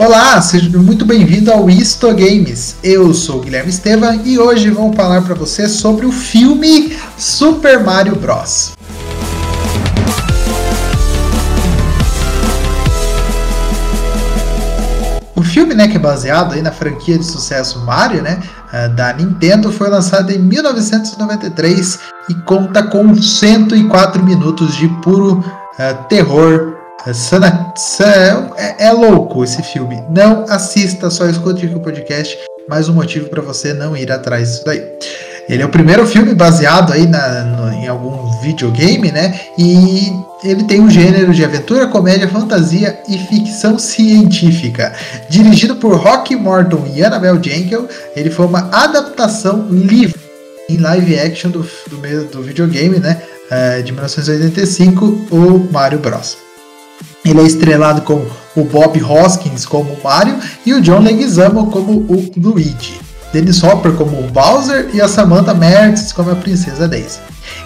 Olá, seja muito bem-vindo ao Isto Games. Eu sou o Guilherme Estevam e hoje vou falar para você sobre o filme Super Mario Bros. O filme, né, que é baseado aí na franquia de sucesso Mario, né, eh, da Nintendo, foi lançado em 1993 e conta com 104 minutos de puro uh, terror É, é, louco esse filme. Não assista, só escute aqui o podcast. Mais um motivo para você não ir atrás disso daí. Ele é o primeiro filme baseado aí na, no, em algum videogame, né? E ele tem um gênero de aventura, comédia, fantasia e ficção científica. Dirigido por Rocky Morton e Annabelle Jankel, ele foi uma adaptação livre em live action do, do, do videogame, né? Uh, de 1985, o Mario Bros. Ele é estrelado com o Bob Hoskins como o Mario e o John Leguizamo como o Luigi. Dennis Hopper como o Bowser e a Samantha Mertz como a Princesa Daisy.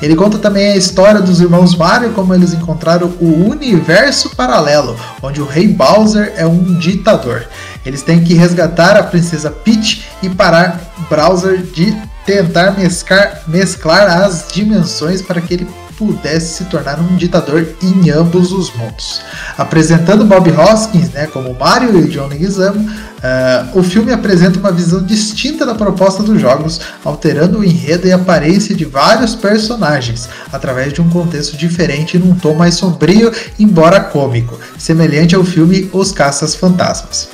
Ele conta também a história dos irmãos Mario, como eles encontraram o universo paralelo, onde o rei Bowser é um ditador. Eles têm que resgatar a princesa Peach e parar Bowser de tentar mesclar, mesclar as dimensões para que ele pudesse se tornar um ditador em ambos os mundos. Apresentando Bob Hoskins né, como Mario e John Leguizamo, uh, o filme apresenta uma visão distinta da proposta dos jogos, alterando o enredo e a aparência de vários personagens, através de um contexto diferente num tom mais sombrio, embora cômico, semelhante ao filme Os Caças Fantasmas.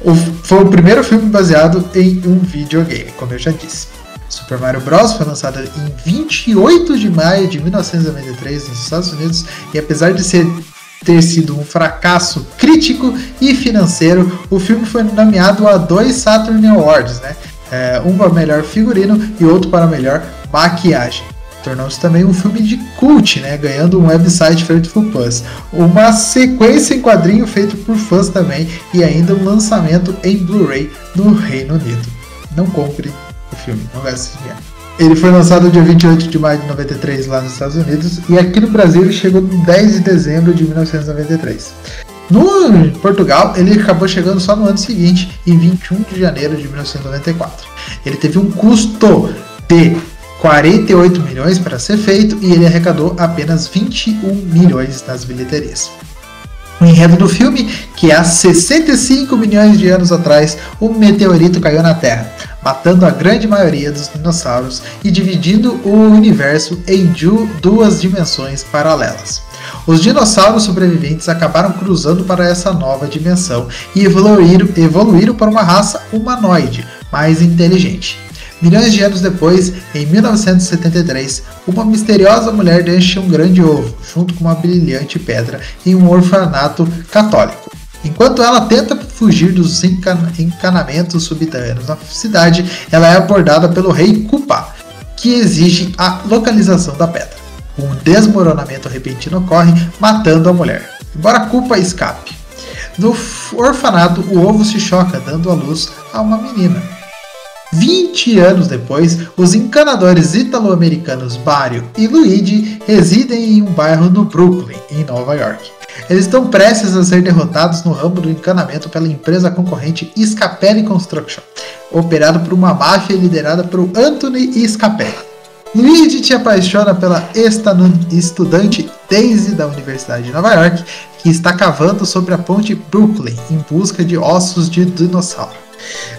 O, foi o primeiro filme baseado em um videogame, como eu já disse. Super Mario Bros. foi lançado em 28 de maio de 1993 nos Estados Unidos e apesar de ser ter sido um fracasso crítico e financeiro, o filme foi nomeado a dois Saturn Awards, né? É, um para melhor figurino e outro para melhor maquiagem. Tornou-se também um filme de cult, né? ganhando um website feito por fãs, uma sequência em quadrinho feito por fãs também e ainda um lançamento em Blu-ray no Reino Unido. Não compre filme, não vai assistir. Ele foi lançado dia 28 de maio de 93 lá nos Estados Unidos e aqui no Brasil ele chegou no 10 de dezembro de 1993. No Portugal, ele acabou chegando só no ano seguinte, em 21 de janeiro de 1994. Ele teve um custo de 48 milhões para ser feito e ele arrecadou apenas 21 milhões nas bilheterias. O enredo do filme, que há 65 milhões de anos atrás, um meteorito caiu na Terra, matando a grande maioria dos dinossauros e dividindo o universo em duas dimensões paralelas. Os dinossauros sobreviventes acabaram cruzando para essa nova dimensão e evoluíram, evoluíram para uma raça humanoide mais inteligente. Milhões de anos depois, em 1973, uma misteriosa mulher deixa um grande ovo, junto com uma brilhante pedra, em um orfanato católico. Enquanto ela tenta fugir dos encanamentos subterrâneos na cidade, ela é abordada pelo rei Kupa, que exige a localização da pedra. Um desmoronamento repentino ocorre, matando a mulher, embora Kupa escape. No orfanato, o ovo se choca, dando à luz a uma menina. 20 anos depois, os encanadores italo-americanos Mario e Luigi residem em um bairro no Brooklyn, em Nova York. Eles estão prestes a ser derrotados no ramo do encanamento pela empresa concorrente Scapelli Construction, operado por uma máfia liderada por Anthony Scapelli. Luigi se apaixona pela estudante Daisy da Universidade de Nova York, que está cavando sobre a ponte Brooklyn em busca de ossos de dinossauro.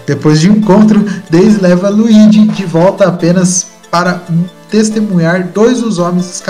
Depois de um encontro, Daisy leva Luigi de volta apenas para testemunhar dois dos homens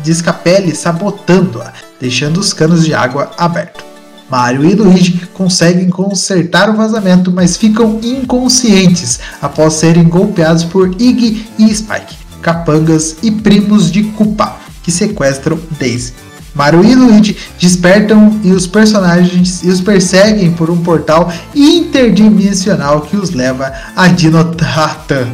de Scapelli sabotando-a, deixando os canos de água abertos. Mario e Luigi conseguem consertar o vazamento, mas ficam inconscientes após serem golpeados por Iggy e Spike, capangas e primos de Koopa, que sequestram Daisy. Mario e Luigi despertam e os personagens e os perseguem por um portal interdimensional que os leva a Dinotratan.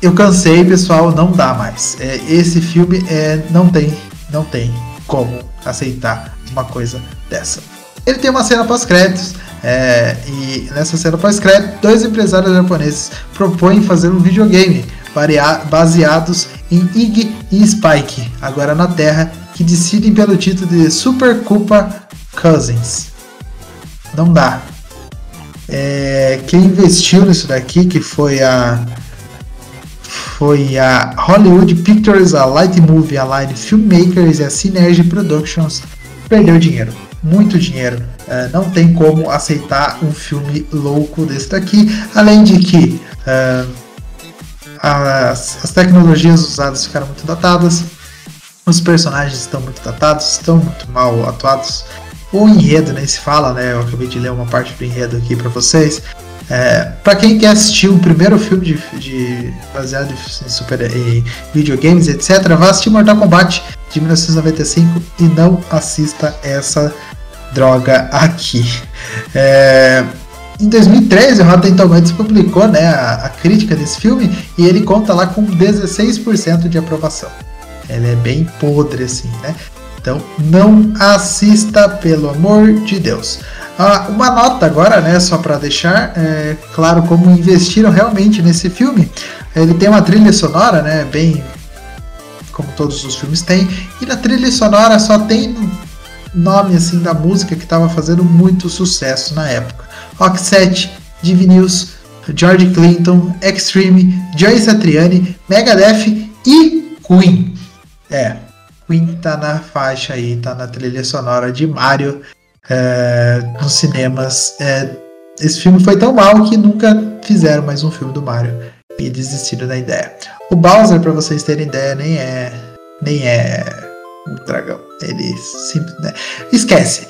Eu cansei, pessoal, não dá mais. É, esse filme é, não tem, não tem como aceitar uma coisa dessa. Ele tem uma cena pós-créditos é, e nessa cena pós-crédito, dois empresários japoneses propõem fazer um videogame baseados em Iggy e Spike, agora na Terra, que decidem pelo título de Super Copa Cousins. não dá. É, quem investiu nisso daqui, que foi a foi a Hollywood Pictures, a Light Movie Align Filmmakers e a Synergy Productions, perdeu dinheiro, muito dinheiro. Uh, não tem como aceitar um filme louco desse daqui, além de que uh, as, as tecnologias usadas ficaram muito datadas, os personagens estão muito datados, estão muito mal atuados. O enredo nem se fala, né? Eu acabei de ler uma parte do enredo aqui para vocês. É, para quem quer assistir o primeiro filme de, de baseado em, super, em videogames, etc., vá assistir Mortal Kombat de 1995 e não assista essa droga aqui. É, em 2013, o Rotten Tomatoes publicou né, a, a, crítica desse filme e ele conta lá com 16% de aprovação. Ele é bem podre assim, né? Então não assista, pelo amor de Deus. Ah, uma nota agora, né, só para deixar é, claro como investiram realmente nesse filme. Ele tem uma trilha sonora, né, bem como todos os filmes têm, e na trilha sonora só tem nome assim da música que estava fazendo muito sucesso na época. Rock 7, News, George Clinton, Extreme, Joy Satriani, Megadeth e Queen. É, Queen tá na faixa aí, tá na trilha sonora de Mario é, nos cinemas. É, esse filme foi tão mal que nunca fizeram mais um filme do Mario e desistiram da ideia. O Bowser, para vocês terem ideia, nem é nem é um dragão. Ele simples, né? esquece.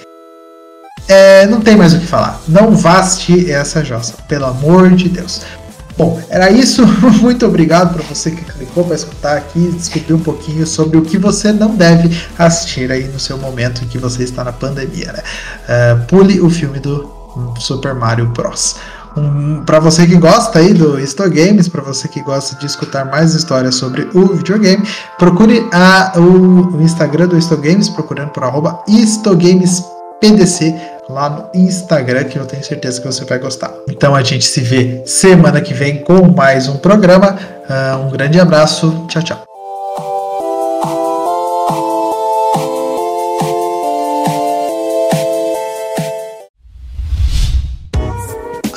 É, não tem mais o que falar. Não assistir essa jossa, pelo amor de Deus. Bom, era isso. Muito obrigado para você que clicou para escutar aqui e descobrir um pouquinho sobre o que você não deve assistir aí no seu momento em que você está na pandemia. Né? Uh, pule o filme do Super Mario Bros. Um, para você que gosta aí do Isto Games, para você que gosta de escutar mais histórias sobre o videogame, procure a, o, o Instagram do Isto Games, procurando por arroba lá no Instagram, que eu tenho certeza que você vai gostar. Então a gente se vê semana que vem com mais um programa. Uh, um grande abraço, tchau, tchau.